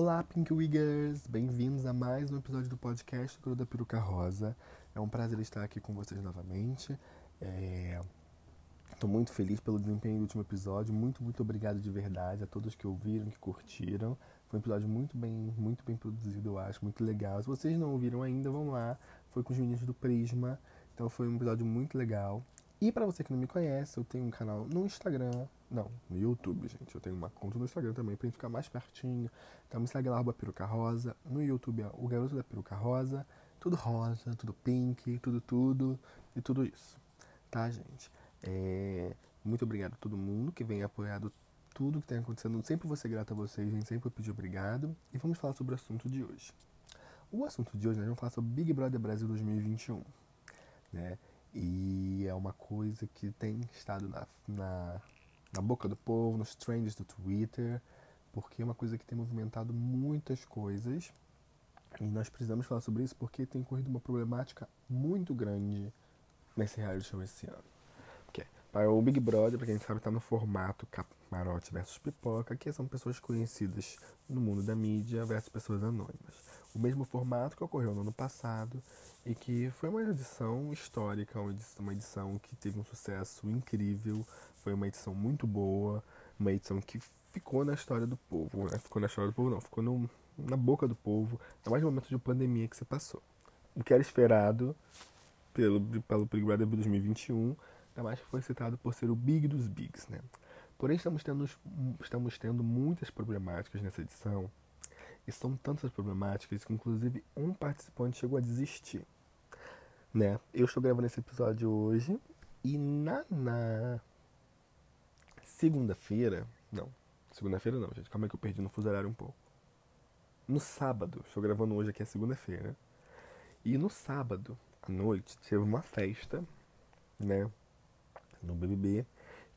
Olá, Pink Wiggers! Bem-vindos a mais um episódio do podcast Cru da Peruca Rosa. É um prazer estar aqui com vocês novamente. Estou é... muito feliz pelo desempenho do último episódio. Muito, muito obrigado de verdade a todos que ouviram, que curtiram. Foi um episódio muito bem, muito bem produzido, eu acho, muito legal. Se vocês não ouviram ainda, vão lá. Foi com os meninos do Prisma. Então foi um episódio muito legal. E para você que não me conhece, eu tenho um canal no Instagram, não, no YouTube, gente. Eu tenho uma conta no Instagram também pra gente ficar mais pertinho. Então me segue lá, arroba peruca rosa. No YouTube é o garoto da peruca rosa. Tudo rosa, tudo pink, tudo, tudo e tudo isso. Tá, gente? É... Muito obrigado a todo mundo que vem apoiado tudo que tem acontecendo. Sempre vou ser grato a vocês, gente. Sempre vou pedir obrigado. E vamos falar sobre o assunto de hoje. O assunto de hoje, nós vamos falar sobre Big Brother Brasil 2021. Né? E é uma coisa que tem estado na, na, na boca do povo, nos trends do Twitter, porque é uma coisa que tem movimentado muitas coisas. E nós precisamos falar sobre isso porque tem corrido uma problemática muito grande nesse reality show esse ano. O Big Brother, para quem sabe, está no formato camarote versus pipoca, que são pessoas conhecidas no mundo da mídia versus pessoas anônimas. O mesmo formato que ocorreu no ano passado e que foi uma edição histórica, uma edição, uma edição que teve um sucesso incrível, foi uma edição muito boa, uma edição que ficou na história do povo, né? ficou na história do povo não, ficou no, na boca do povo, ainda mais no momento de pandemia que se passou. O que era esperado pelo, pelo Big Brother 2021, ainda foi citado por ser o Big dos Bigs, né? Porém, estamos tendo, estamos tendo muitas problemáticas nessa edição, e são tantas problemáticas que, inclusive, um participante chegou a desistir né? Eu estou gravando esse episódio hoje e na, na segunda-feira, não, segunda-feira não, gente, calma aí que eu perdi no fuso horário um pouco. No sábado, estou gravando hoje aqui é segunda-feira, e no sábado à noite teve uma festa, né, no BBB,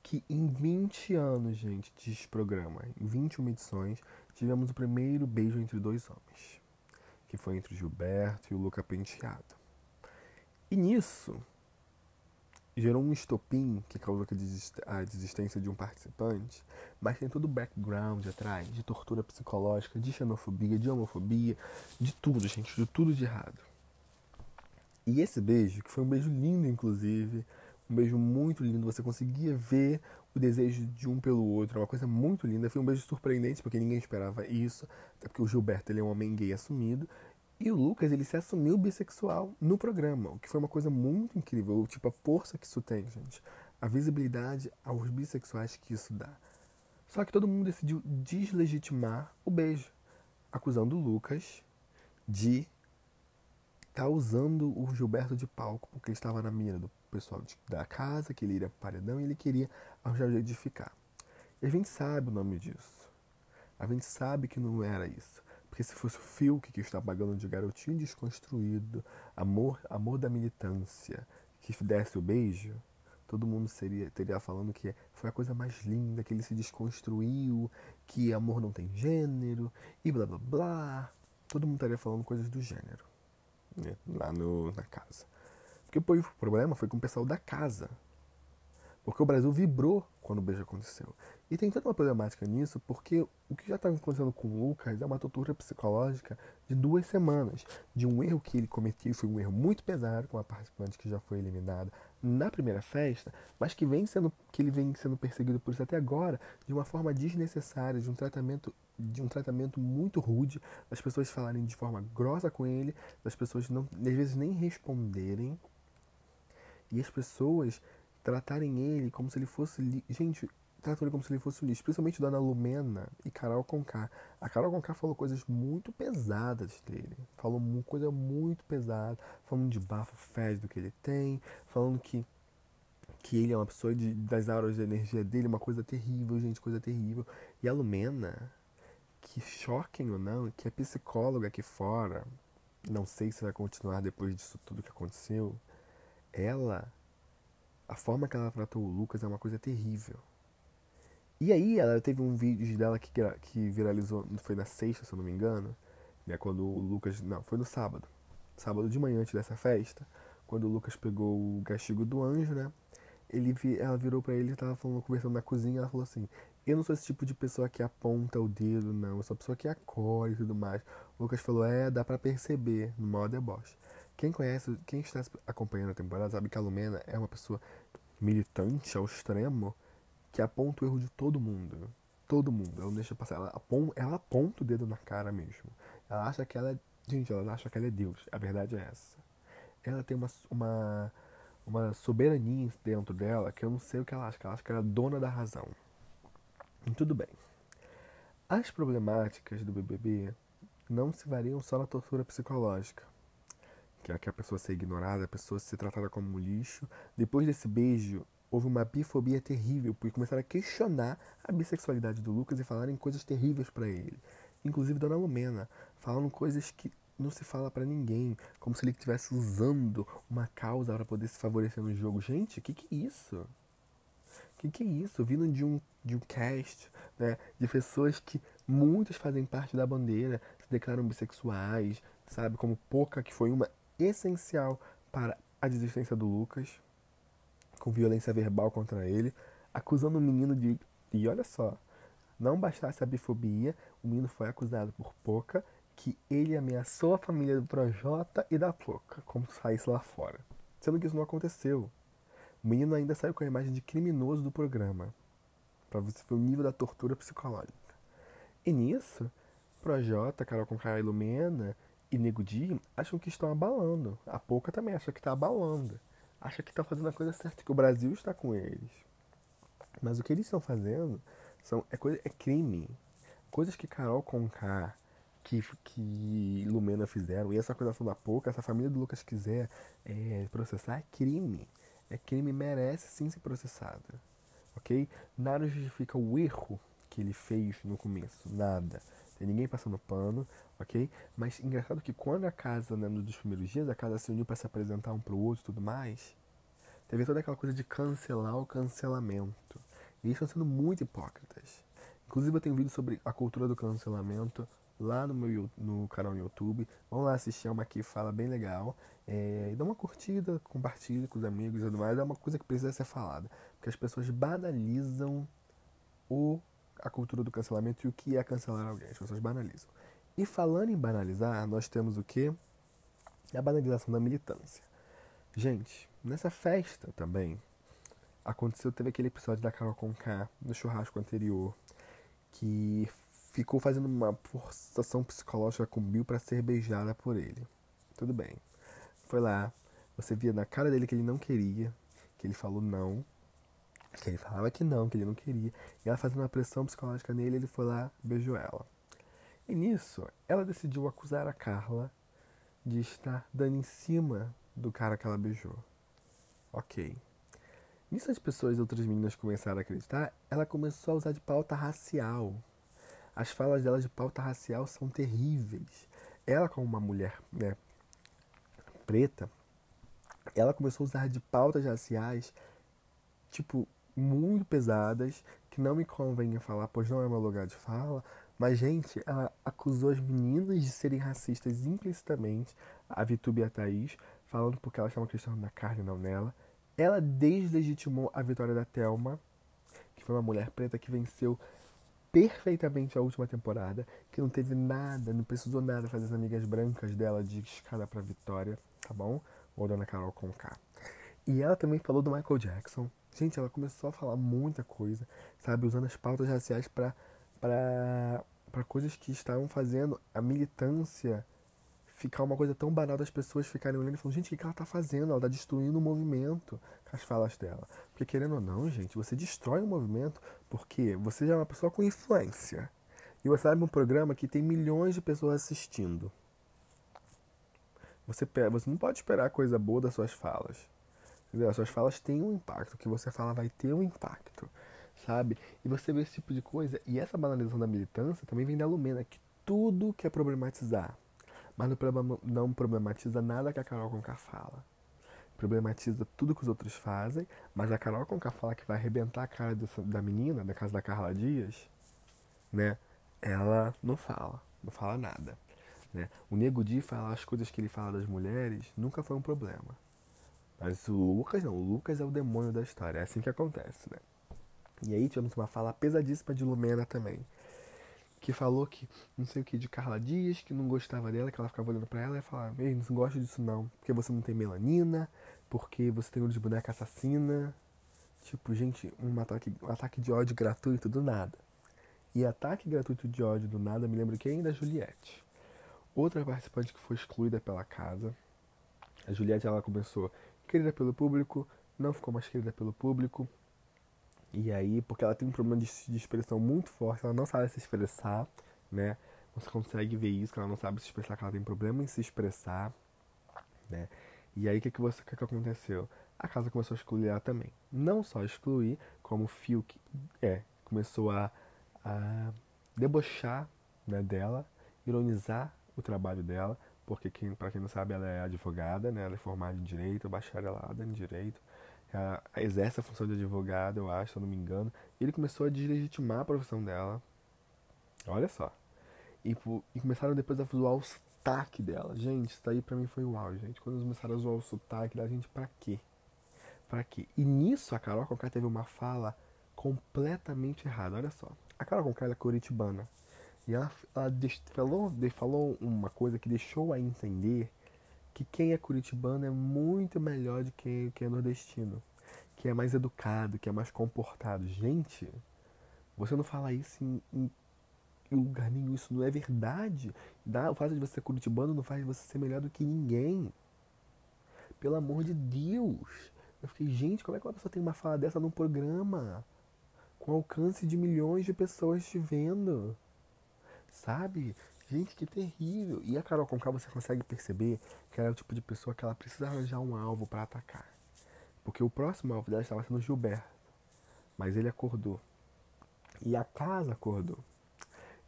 que em 20 anos, gente, de programa, em 21 edições, tivemos o primeiro beijo entre dois homens, que foi entre o Gilberto e o Luca Penteado. E nisso gerou um estopim que causou a desistência de um participante, mas tem todo o background atrás de tortura psicológica, de xenofobia, de homofobia, de tudo, gente, de tudo de errado. E esse beijo, que foi um beijo lindo, inclusive, um beijo muito lindo, você conseguia ver o desejo de um pelo outro, uma coisa muito linda. Foi um beijo surpreendente, porque ninguém esperava isso, até porque o Gilberto ele é um homem gay assumido, e o Lucas, ele se assumiu bissexual no programa, o que foi uma coisa muito incrível. Tipo, a força que isso tem, gente. A visibilidade aos bissexuais que isso dá. Só que todo mundo decidiu deslegitimar o beijo, acusando o Lucas de tá usando o Gilberto de palco, porque ele estava na mira do pessoal de, da casa, que ele iria para paredão e ele queria arranjar o jeito de ficar. E a gente sabe o nome disso. A gente sabe que não era isso. Porque se fosse o Fiuk que está pagando de garotinho desconstruído, amor, amor da militância, que desse o beijo, todo mundo seria teria falando que foi a coisa mais linda, que ele se desconstruiu, que amor não tem gênero, e blá blá blá. Todo mundo estaria falando coisas do gênero né, lá no, na casa. Porque o problema foi com o pessoal da casa. Porque o Brasil vibrou quando o beijo aconteceu. E tem toda uma problemática nisso, porque o que já estava acontecendo com o Lucas é uma tortura psicológica de duas semanas. De um erro que ele cometeu, foi um erro muito pesado com a participante que já foi eliminada na primeira festa, mas que, vem sendo, que ele vem sendo perseguido por isso até agora, de uma forma desnecessária, de um tratamento de um tratamento muito rude, das pessoas falarem de forma grossa com ele, das pessoas não, às vezes nem responderem, e as pessoas tratarem ele como se ele fosse. Gente, tratam ele como se ele fosse lixo. Principalmente Dona Lumena e Carol Conká. A Carol Conká falou coisas muito pesadas dele. Falou coisa muito pesada. Falando de bafo do que ele tem. Falando que, que ele é uma pessoa de, das auras de energia dele. Uma coisa terrível, gente. Coisa terrível. E a Lumena, que choquem ou não, que é psicóloga aqui fora. Não sei se vai continuar depois disso tudo que aconteceu. Ela a forma que ela tratou o Lucas é uma coisa terrível. E aí ela teve um vídeo dela que, que viralizou, foi na sexta, se eu não me engano, né, quando o Lucas, não, foi no sábado, sábado de manhã antes dessa festa, quando o Lucas pegou o castigo do anjo, né, ele, ela virou para ele, tava falando, conversando na cozinha, ela falou assim, Eu não sou esse tipo de pessoa que aponta o dedo, não. Eu sou a pessoa que acolhe e tudo mais. O Lucas falou, é, dá pra perceber, no maior deboche. Quem conhece, quem está acompanhando a temporada sabe que a Lumena é uma pessoa militante ao extremo que aponta o erro de todo mundo. Todo mundo. Ela não deixa passar. Ela aponta, ela aponta o dedo na cara mesmo. Ela acha que ela é. Gente, ela acha que ela é Deus. A verdade é essa. Ela tem uma, uma, uma soberania dentro dela que eu não sei o que ela acha. Ela acha que ela é dona da razão. Tudo bem. As problemáticas do BBB não se variam só na tortura psicológica. Que é que a pessoa ser ignorada, a pessoa ser tratada como lixo. Depois desse beijo, houve uma bifobia terrível, porque começaram a questionar a bissexualidade do Lucas e falaram coisas terríveis para ele. Inclusive Dona Lumena, falando coisas que não se fala para ninguém, como se ele estivesse usando uma causa para poder se favorecer no jogo. Gente, o que, que é isso? Que, que é isso? Vindo de um, de um cast, né, de pessoas que muitas fazem parte da bandeira, se declaram bissexuais, sabe? Como Poca, que foi uma essencial para a desistência do Lucas com violência verbal contra ele, acusando o menino de. E olha só, não bastasse a bifobia, o menino foi acusado por Poca que ele ameaçou a família do Projota e da Poca, como se saísse lá fora. Sendo que isso não aconteceu. O menino ainda saiu com a imagem de criminoso do programa. Para você ver o nível da tortura psicológica. E nisso, Projota, Carol com Caio Lumena e Nego Di acham que estão abalando. A Poca também acha que está abalando acha que está fazendo a coisa certa, que o Brasil está com eles. Mas o que eles estão fazendo são, é, coisa, é crime. Coisas que Carol Conká, que, que Lumena fizeram, e essa acusação da Pouca, essa família do Lucas quiser é, processar, é crime. É crime, merece sim ser processado. Ok? Nada justifica o erro que ele fez no começo. Nada. Tem ninguém passando pano, ok? Mas engraçado que quando a casa, né, nos primeiros dias, a casa se uniu para se apresentar um pro outro e tudo mais, teve toda aquela coisa de cancelar o cancelamento. E eles estão sendo muito hipócritas. Inclusive eu tenho um vídeo sobre a cultura do cancelamento lá no meu no canal no YouTube. Vão lá assistir, é uma que fala bem legal. É, dá uma curtida, compartilha com os amigos e tudo mais. É uma coisa que precisa ser falada. Porque as pessoas banalizam o a cultura do cancelamento e o que é cancelar alguém. As pessoas banalizam. E falando em banalizar, nós temos o que? A banalização da militância. Gente, nessa festa também, aconteceu, teve aquele episódio da Carol Conká, no churrasco anterior, que ficou fazendo uma forçação psicológica com Bill para ser beijada por ele. Tudo bem. Foi lá, você via na cara dele que ele não queria, que ele falou não, que ele falava que não, que ele não queria. E ela fazendo uma pressão psicológica nele, ele foi lá, beijou ela. E nisso, ela decidiu acusar a Carla de estar dando em cima do cara que ela beijou. Ok. Nisso as pessoas, outras meninas começaram a acreditar, ela começou a usar de pauta racial. As falas dela de pauta racial são terríveis. Ela, como uma mulher né, preta, ela começou a usar de pautas raciais, tipo, muito pesadas que não me convém falar, pois não é meu lugar de fala. Mas, gente, ela acusou as meninas de serem racistas implicitamente, a Vitube e a Thaís, falando porque elas estavam acreditando na carne, não nela. Ela deslegitimou a vitória da Thelma, que foi uma mulher preta que venceu perfeitamente a última temporada, que não teve nada, não precisou nada fazer as amigas brancas dela de escada para vitória, tá bom? Ou Dona Carol com K. E ela também falou do Michael Jackson, Gente, ela começou a falar muita coisa, sabe? Usando as pautas raciais para coisas que estavam fazendo a militância ficar uma coisa tão banal das pessoas ficarem olhando e falando, gente, o que ela tá fazendo? Ela tá destruindo o movimento com as falas dela. Porque querendo ou não, gente, você destrói o movimento porque você já é uma pessoa com influência. E você sabe um programa que tem milhões de pessoas assistindo. Você, você não pode esperar coisa boa das suas falas. Entendeu? As suas falas têm um impacto. O que você fala vai ter um impacto. Sabe? E você vê esse tipo de coisa. E essa banalização da militância também vem da Lumena, que tudo quer problematizar. Mas não problematiza nada que a Carol Conká fala. Problematiza tudo que os outros fazem, mas a Carol Conká fala que vai arrebentar a cara da menina, da casa da Carla Dias, né? Ela não fala, não fala nada. Né? O Nego Di falar as coisas que ele fala das mulheres nunca foi um problema. Mas o Lucas não, o Lucas é o demônio da história, é assim que acontece, né? E aí tivemos uma fala pesadíssima de Lumena também. Que falou que, não sei o que, de Carla Dias, que não gostava dela, que ela ficava olhando pra ela e falava, ei, não gosto disso não, porque você não tem melanina, porque você tem olho de boneca assassina. Tipo, gente, um ataque, um ataque de ódio gratuito do nada. E ataque gratuito de ódio do nada me lembra quem? Da Juliette. Outra participante que foi excluída pela casa. A Juliette ela começou querida pelo público, não ficou mais querida pelo público. E aí, porque ela tem um problema de, de expressão muito forte, ela não sabe se expressar, né? Você consegue ver isso, que ela não sabe se expressar, que ela tem problema em se expressar, né? E aí, o que, que, você, que, que aconteceu? A casa começou a excluir ela também. Não só excluir, como o Fiuk é, começou a, a debochar né, dela, ironizar o trabalho dela, porque quem, para quem não sabe, ela é advogada, né? Ela é formada em direito, bacharelada em direito, ela exerce a função de advogada, eu acho, se eu não me engano. E ele começou a deslegitimar a profissão dela. Olha só. E, e começaram depois a zoar o sotaque dela. Gente, isso aí pra mim foi uau, gente. Quando eles começaram a zoar o sotaque da gente, pra quê? Pra quê? E nisso a Carol Conká teve uma fala completamente errada. Olha só. A Carol Conká é curitibana. E ela, ela falou, falou uma coisa que deixou a entender que quem é curitibano é muito melhor do que quem é nordestino. Que é mais educado, que é mais comportado. Gente, você não fala isso em, em, lugar nenhum. Isso não é verdade. O fato de você ser curitibano não faz você ser melhor do que ninguém. Pelo amor de Deus. Eu fiquei, gente, como é que uma pessoa tem uma fala dessa num programa? Com alcance de milhões de pessoas te vendo. Sabe? Gente, que terrível. E a Carol Conká você consegue perceber que ela é o tipo de pessoa que ela precisa arranjar um alvo para atacar. Porque o próximo alvo dela estava sendo Gilberto. Mas ele acordou. E a casa acordou.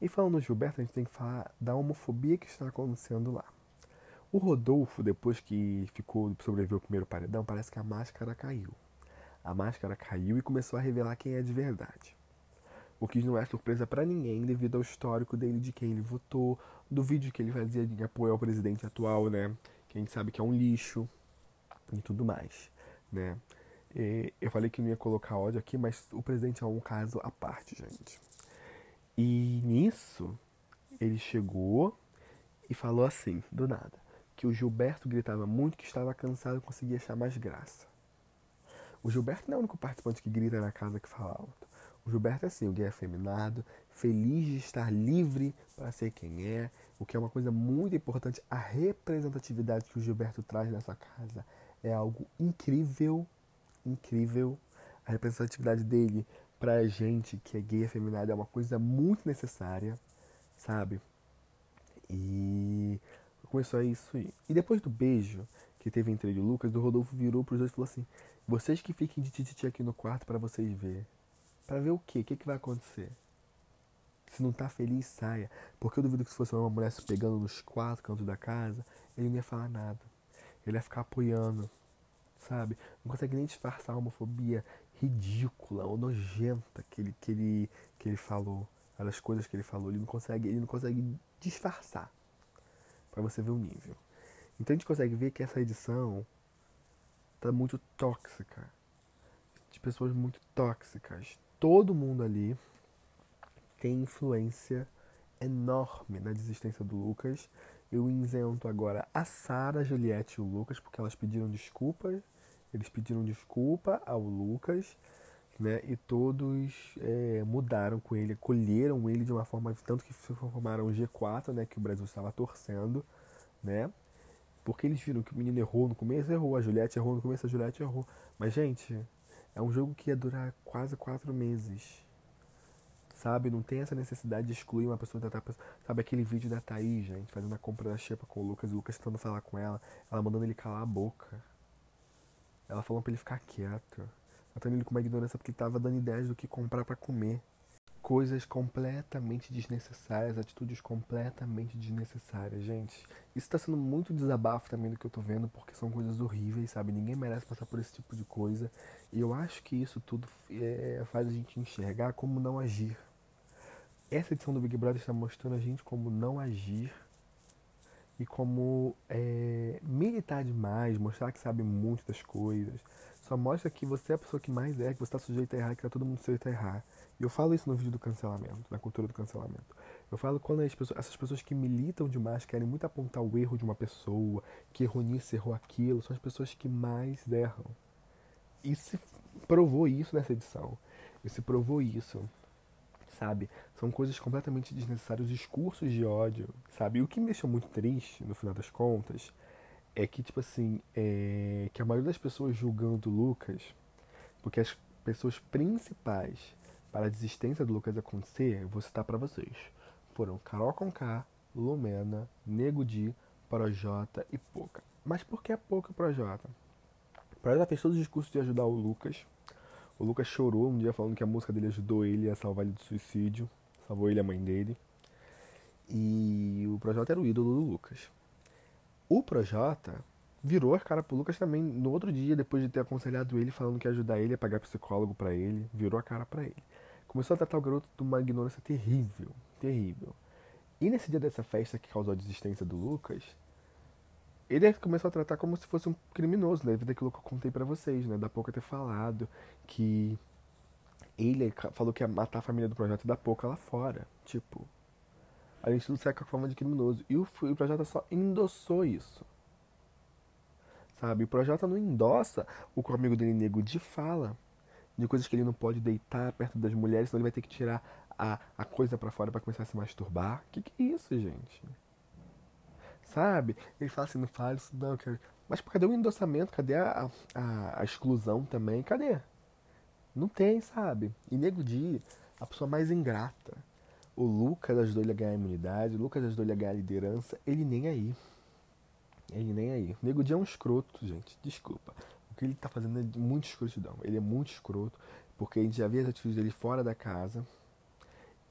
E falando do Gilberto, a gente tem que falar da homofobia que está acontecendo lá. O Rodolfo, depois que ficou sobreviveu ao primeiro paredão, parece que a máscara caiu. A máscara caiu e começou a revelar quem é de verdade. O que não é surpresa para ninguém devido ao histórico dele de quem ele votou, do vídeo que ele fazia de apoio ao presidente atual, né? Que a gente sabe que é um lixo e tudo mais, né? E eu falei que não ia colocar ódio aqui, mas o presidente é um caso à parte, gente. E nisso, ele chegou e falou assim, do nada, que o Gilberto gritava muito que estava cansado e conseguia achar mais graça. O Gilberto não é o único participante que grita na casa que fala alto. O Gilberto é assim, o gay afeminado, feliz de estar livre para ser quem é, o que é uma coisa muito importante. A representatividade que o Gilberto traz nessa casa é algo incrível, incrível. A representatividade dele pra gente que é gay afeminado é uma coisa muito necessária, sabe? E começou a isso. E depois do beijo que teve entre ele e o Lucas, o Rodolfo virou pros dois e falou assim: Vocês que fiquem de tititi aqui no quarto para vocês verem. Para ver o quê? O que, que vai acontecer? Se não tá feliz, saia. Porque eu duvido que se fosse uma mulher se pegando nos quatro cantos da casa, ele não ia falar nada. Ele ia ficar apoiando, sabe? Não consegue nem disfarçar a homofobia ridícula ou nojenta que ele, que ele, que ele falou. As coisas que ele falou. Ele não consegue, ele não consegue disfarçar. para você ver o nível. Então a gente consegue ver que essa edição tá muito tóxica. De pessoas muito tóxicas todo mundo ali tem influência enorme na desistência do Lucas. Eu isento agora a Sara, a Juliette e o Lucas, porque elas pediram desculpas. Eles pediram desculpa ao Lucas, né? E todos é, mudaram com ele, acolheram ele de uma forma tanto que formaram o G4, né? Que o Brasil estava torcendo, né? Porque eles viram que o menino errou no começo, errou. A Juliette errou no começo, a Juliette errou. Mas, gente, é um jogo que ia durar quase quatro meses. Sabe? Não tem essa necessidade de excluir uma pessoa e tratar a pessoa. Sabe aquele vídeo da Thaís, gente, fazendo a compra da xepa com o Lucas, o Lucas tentando falar com ela, ela mandando ele calar a boca. Ela falando pra ele ficar quieto. Tratando ele com uma ignorância porque tava dando ideias do que comprar para comer coisas completamente desnecessárias, atitudes completamente desnecessárias, gente. Isso tá sendo muito desabafo também do que eu tô vendo, porque são coisas horríveis, sabe? Ninguém merece passar por esse tipo de coisa. E eu acho que isso tudo é, faz a gente enxergar como não agir. Essa edição do Big Brother está mostrando a gente como não agir e como é, militar demais, mostrar que sabe muito das coisas, só mostra que você é a pessoa que mais é, que você está sujeito a errar, que tá todo mundo sujeito a errar. E eu falo isso no vídeo do cancelamento, na cultura do cancelamento. Eu falo quando pessoas, essas pessoas que militam demais, querem muito apontar o erro de uma pessoa, que errou nisso, errou aquilo, são as pessoas que mais erram. E se provou isso nessa edição. E se provou isso. Sabe? São coisas completamente desnecessárias, discursos de ódio, sabe? E o que me deixa muito triste, no final das contas, é que, tipo assim, é... que a maioria das pessoas julgando Lucas, porque as pessoas principais para a desistência do Lucas acontecer, vou citar para vocês, foram Carol Conká, Lumena, Nego Di, Projota e Poca. Mas por que Poca e Projota? Projota fez todo o discurso de ajudar o Lucas. O Lucas chorou um dia falando que a música dele ajudou ele a salvar ele do suicídio, salvou ele a mãe dele. E o Projota era o ídolo do Lucas. O Projota virou a cara pro Lucas também no outro dia, depois de ter aconselhado ele, falando que ia ajudar ele a pagar psicólogo para ele, virou a cara para ele. Começou a tratar o garoto de uma ignorância terrível, terrível. E nesse dia dessa festa que causou a desistência do Lucas, ele começou a tratar como se fosse um criminoso, né? Daquilo que eu contei para vocês, né? Da pouco ter falado que ele falou que ia matar a família do projeto da pouca lá fora. Tipo, a gente não com a forma de criminoso. E o, o Projota só endossou isso. Sabe? O Projota não endossa o que o amigo dele nego de fala. De coisas que ele não pode deitar perto das mulheres, senão ele vai ter que tirar a, a coisa para fora para começar a se masturbar. Que que é isso, gente? Sabe? Ele fala assim, não fala isso não. Quero... Mas cadê o endossamento? Cadê a, a, a, exclusão também? Cadê? Não tem, sabe? E Nego Di, a pessoa mais ingrata o Lucas ajudou ele a ganhar imunidade, o Lucas ajudou ele a ganhar liderança, ele nem aí. Ele nem aí. O Nego Dia é um escroto, gente. Desculpa. O que ele tá fazendo é muito escrotidão. Ele é muito escroto, porque a gente já via as atitudes dele fora da casa.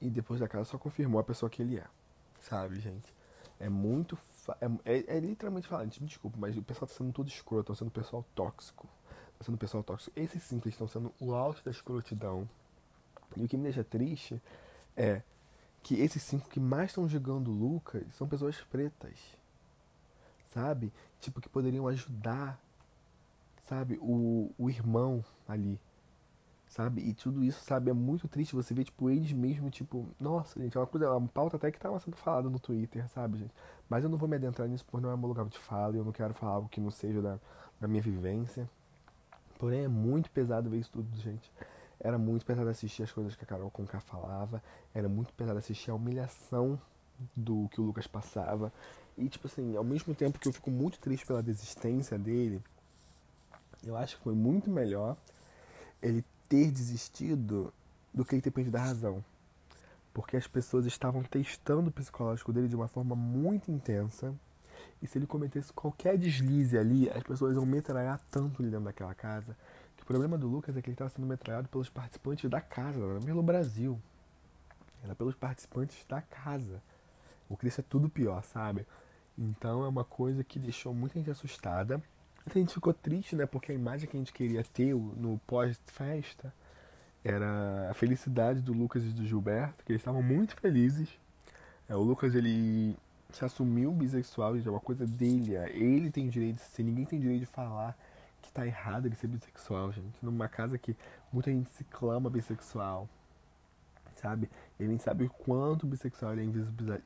E depois da casa só confirmou a pessoa que ele é. Sabe, gente? É muito. É, é, é literalmente gente, desculpa, mas o pessoal tá sendo todo escroto, tá sendo pessoal tóxico. Tá sendo pessoal tóxico. Esses simples estão sendo o alto da escrotidão. E o que me deixa triste é que esses cinco que mais estão jogando Lucas são pessoas pretas, sabe? Tipo, que poderiam ajudar, sabe? O, o irmão ali, sabe? E tudo isso, sabe? É muito triste você ver, tipo, eles mesmo, tipo, nossa, gente, é uma coisa, é uma pauta até que tava sendo falada no Twitter, sabe, gente? Mas eu não vou me adentrar nisso porque não é meu lugar de fala eu não quero falar algo que não seja da, da minha vivência. Porém, é muito pesado ver isso tudo, gente. Era muito pesado assistir as coisas que a Carol Conká falava. Era muito pesado assistir a humilhação do que o Lucas passava. E, tipo assim, ao mesmo tempo que eu fico muito triste pela desistência dele, eu acho que foi muito melhor ele ter desistido do que ele ter perdido a razão. Porque as pessoas estavam testando o psicológico dele de uma forma muito intensa. E se ele cometesse qualquer deslize ali, as pessoas iam metralhar tanto ali dentro daquela casa o problema do Lucas é que ele estava sendo metralhado pelos participantes da casa, não era pelo Brasil. Era pelos participantes da casa. O Chris é tudo pior, sabe? Então é uma coisa que deixou muita gente assustada. A gente ficou triste, né? Porque a imagem que a gente queria ter no pós-festa era a felicidade do Lucas e do Gilberto, que eles estavam muito felizes. É, o Lucas, ele se assumiu bissexual, é uma coisa dele. É, ele tem direito de ser, ninguém tem direito de falar que tá errado ele ser bissexual, gente. Numa casa que muita gente se clama bissexual, sabe? Ele nem sabe o quanto o bissexual é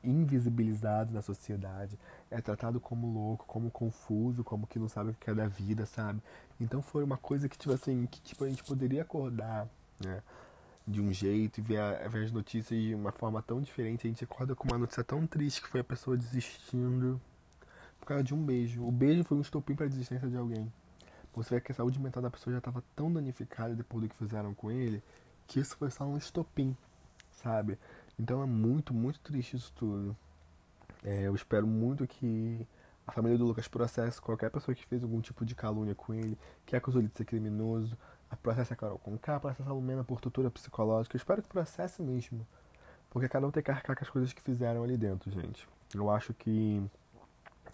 invisibilizado na sociedade, é tratado como louco, como confuso, como que não sabe o que é da vida, sabe? Então foi uma coisa que, tipo assim, que tipo, a gente poderia acordar, né? De um jeito e ver, ver as notícias de uma forma tão diferente. A gente acorda com uma notícia tão triste que foi a pessoa desistindo por causa de um beijo. O beijo foi um estopim para a desistência de alguém você vê que a saúde mental da pessoa já estava tão danificada depois do que fizeram com ele, que isso foi só um estopim, sabe? Então é muito, muito triste isso tudo. É, eu espero muito que a família do Lucas processe qualquer pessoa que fez algum tipo de calúnia com ele, que acusou ele de ser criminoso, a processa a Carol com K, processa a Lumena por tortura psicológica. Eu espero que processe mesmo. Porque cada um tem que arcar com as coisas que fizeram ali dentro, gente. Eu acho que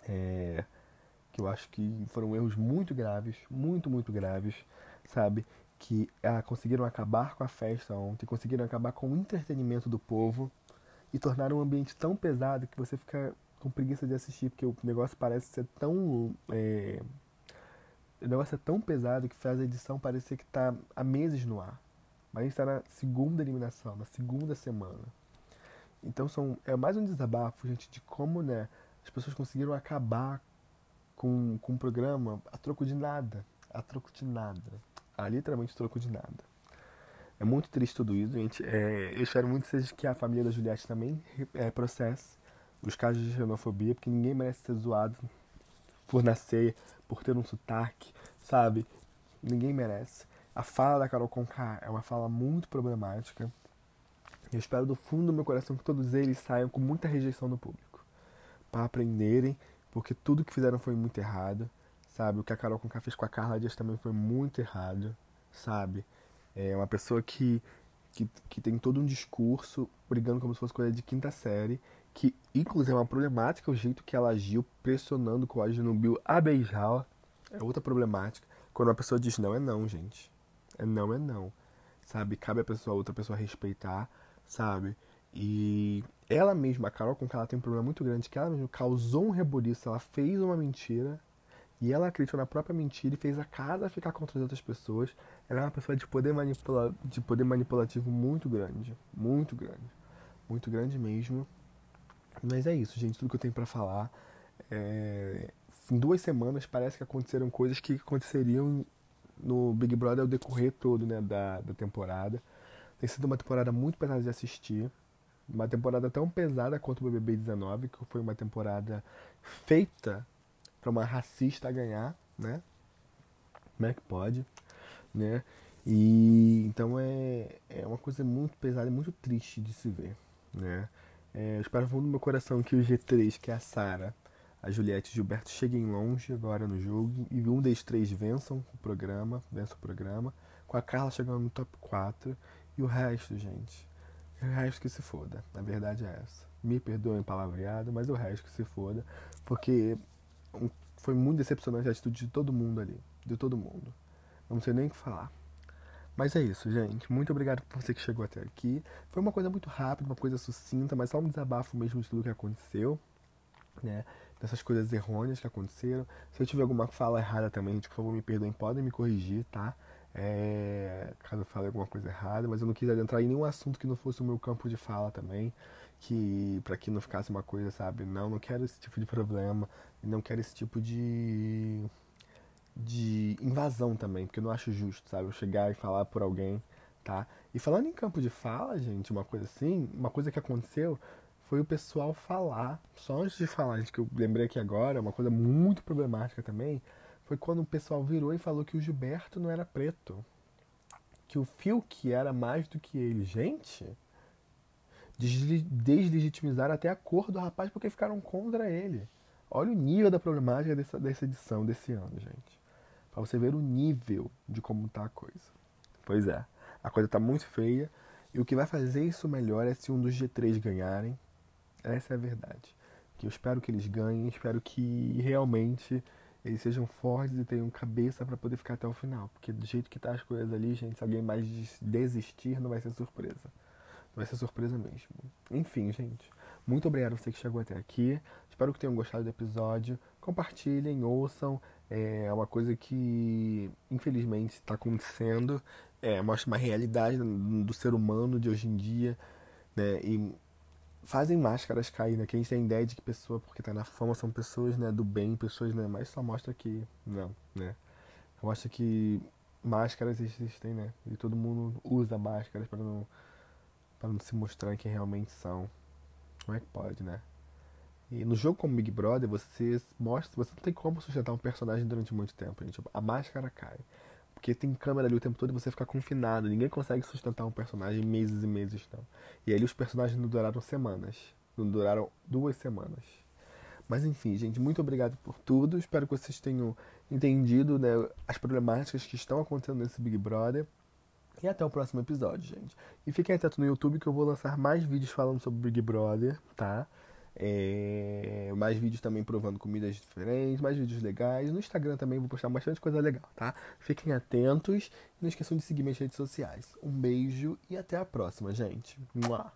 é, que eu acho que foram erros muito graves, muito, muito graves, sabe? Que ah, conseguiram acabar com a festa ontem, conseguiram acabar com o entretenimento do povo e tornaram um ambiente tão pesado que você fica com preguiça de assistir, porque o negócio parece ser tão. É, o negócio é tão pesado que faz a edição parecer que tá há meses no ar. Mas a gente tá na segunda eliminação, na segunda semana. Então são, é mais um desabafo, gente, de como, né, as pessoas conseguiram acabar com, com o programa a troco de nada. A troco de nada. A literalmente troco de nada. É muito triste tudo isso, gente. É, eu espero muito que a família da Juliette também é, processe os casos de xenofobia, porque ninguém merece ser zoado por nascer, por ter um sotaque, sabe? Ninguém merece. A fala da Carol Conká é uma fala muito problemática. Eu espero do fundo do meu coração que todos eles saiam com muita rejeição do público. Para aprenderem, porque tudo que fizeram foi muito errado, sabe? O que a Carol Conká fez com a Carla Dias também foi muito errado, sabe? É uma pessoa que, que, que tem todo um discurso brigando como se fosse coisa de quinta série que inclusive é uma problemática o jeito que ela agiu pressionando o Coadjuvante no Bill a beijá-la. É outra problemática. Quando uma pessoa diz não, é não, gente. É não, é não. Sabe? Cabe a pessoa, a outra pessoa respeitar, sabe? E ela mesma, a Carol, com que ela tem um problema muito grande, que ela mesma causou um reboliço, ela fez uma mentira e ela acreditou na própria mentira e fez a casa ficar contra as outras pessoas. Ela é uma pessoa de poder, manipula de poder manipulativo muito grande. Muito grande. Muito grande mesmo. Mas é isso, gente. Tudo que eu tenho para falar. É... Em duas semanas parece que aconteceram coisas que aconteceriam no Big Brother ao decorrer todo né, da, da temporada. Tem sido uma temporada muito pesada de assistir. Uma temporada tão pesada quanto o BBB 19, que foi uma temporada feita para uma racista ganhar, né? Como é que pode, né? E então é, é uma coisa muito pesada e muito triste de se ver, né? É, eu espero fundo do meu coração que o G3, que é a Sara, a Juliette e o Gilberto cheguem longe agora no jogo e um desses três vençam o programa, vençam o programa, com a Carla chegando no top 4 e o resto, gente, o resto que se foda. A verdade é essa. Me perdoem palavreado, mas o resto que se foda, porque foi muito decepcionante a atitude de todo mundo ali, de todo mundo. Não sei nem o que falar. Mas é isso, gente. Muito obrigado por você que chegou até aqui. Foi uma coisa muito rápida, uma coisa sucinta, mas só um desabafo mesmo de tudo que aconteceu, né? Dessas coisas errôneas que aconteceram. Se eu tiver alguma fala errada também, por favor, me perdoem, podem me corrigir, tá? É, caso eu fale alguma coisa errada, mas eu não quis adentrar em nenhum assunto que não fosse o meu campo de fala também, que para que não ficasse uma coisa, sabe? Não, não quero esse tipo de problema, não quero esse tipo de de invasão também, porque eu não acho justo, sabe? Eu chegar e falar por alguém, tá? E falando em campo de fala, gente, uma coisa assim, uma coisa que aconteceu foi o pessoal falar, só antes de falar, gente, que eu lembrei aqui agora, uma coisa muito problemática também, foi quando o pessoal virou e falou que o Gilberto não era preto. Que o Fiuk era mais do que ele. Gente, deslegitimizar até a cor do rapaz porque ficaram contra ele. Olha o nível da problemática dessa, dessa edição desse ano, gente. Pra você ver o nível de como tá a coisa. Pois é, a coisa tá muito feia. E o que vai fazer isso melhor é se um dos G3 ganharem. Essa é a verdade. Que eu espero que eles ganhem, espero que realmente eles sejam fortes e tenham cabeça para poder ficar até o final. Porque do jeito que tá as coisas ali, gente, se alguém mais desistir, não vai ser surpresa. Não vai ser surpresa mesmo. Enfim, gente. Muito obrigado a você que chegou até aqui. Espero que tenham gostado do episódio. Compartilhem, ouçam. É uma coisa que, infelizmente, está acontecendo. É, mostra uma realidade do ser humano de hoje em dia. Né? E fazem máscaras cair, né? Que a gente tem a ideia de que pessoa, porque está na fama, são pessoas né, do bem, pessoas, né? Mas só mostra que não, né? Mostra que máscaras existem, né? E todo mundo usa máscaras para não, para não se mostrar quem realmente são. Como é que pode, né? E no jogo como Big Brother, você mostra, você não tem como sustentar um personagem durante muito tempo, gente. A máscara cai. Porque tem câmera ali o tempo todo e você fica confinado. Ninguém consegue sustentar um personagem meses e meses, não. E ali os personagens não duraram semanas. Não duraram duas semanas. Mas enfim, gente, muito obrigado por tudo. Espero que vocês tenham entendido né, as problemáticas que estão acontecendo nesse Big Brother. E até o próximo episódio, gente. E fiquem atentos no YouTube que eu vou lançar mais vídeos falando sobre Big Brother, tá? É, mais vídeos também provando comidas diferentes, mais vídeos legais. No Instagram também vou postar bastante coisa legal, tá? Fiquem atentos e não esqueçam de seguir minhas redes sociais. Um beijo e até a próxima, gente. Mua.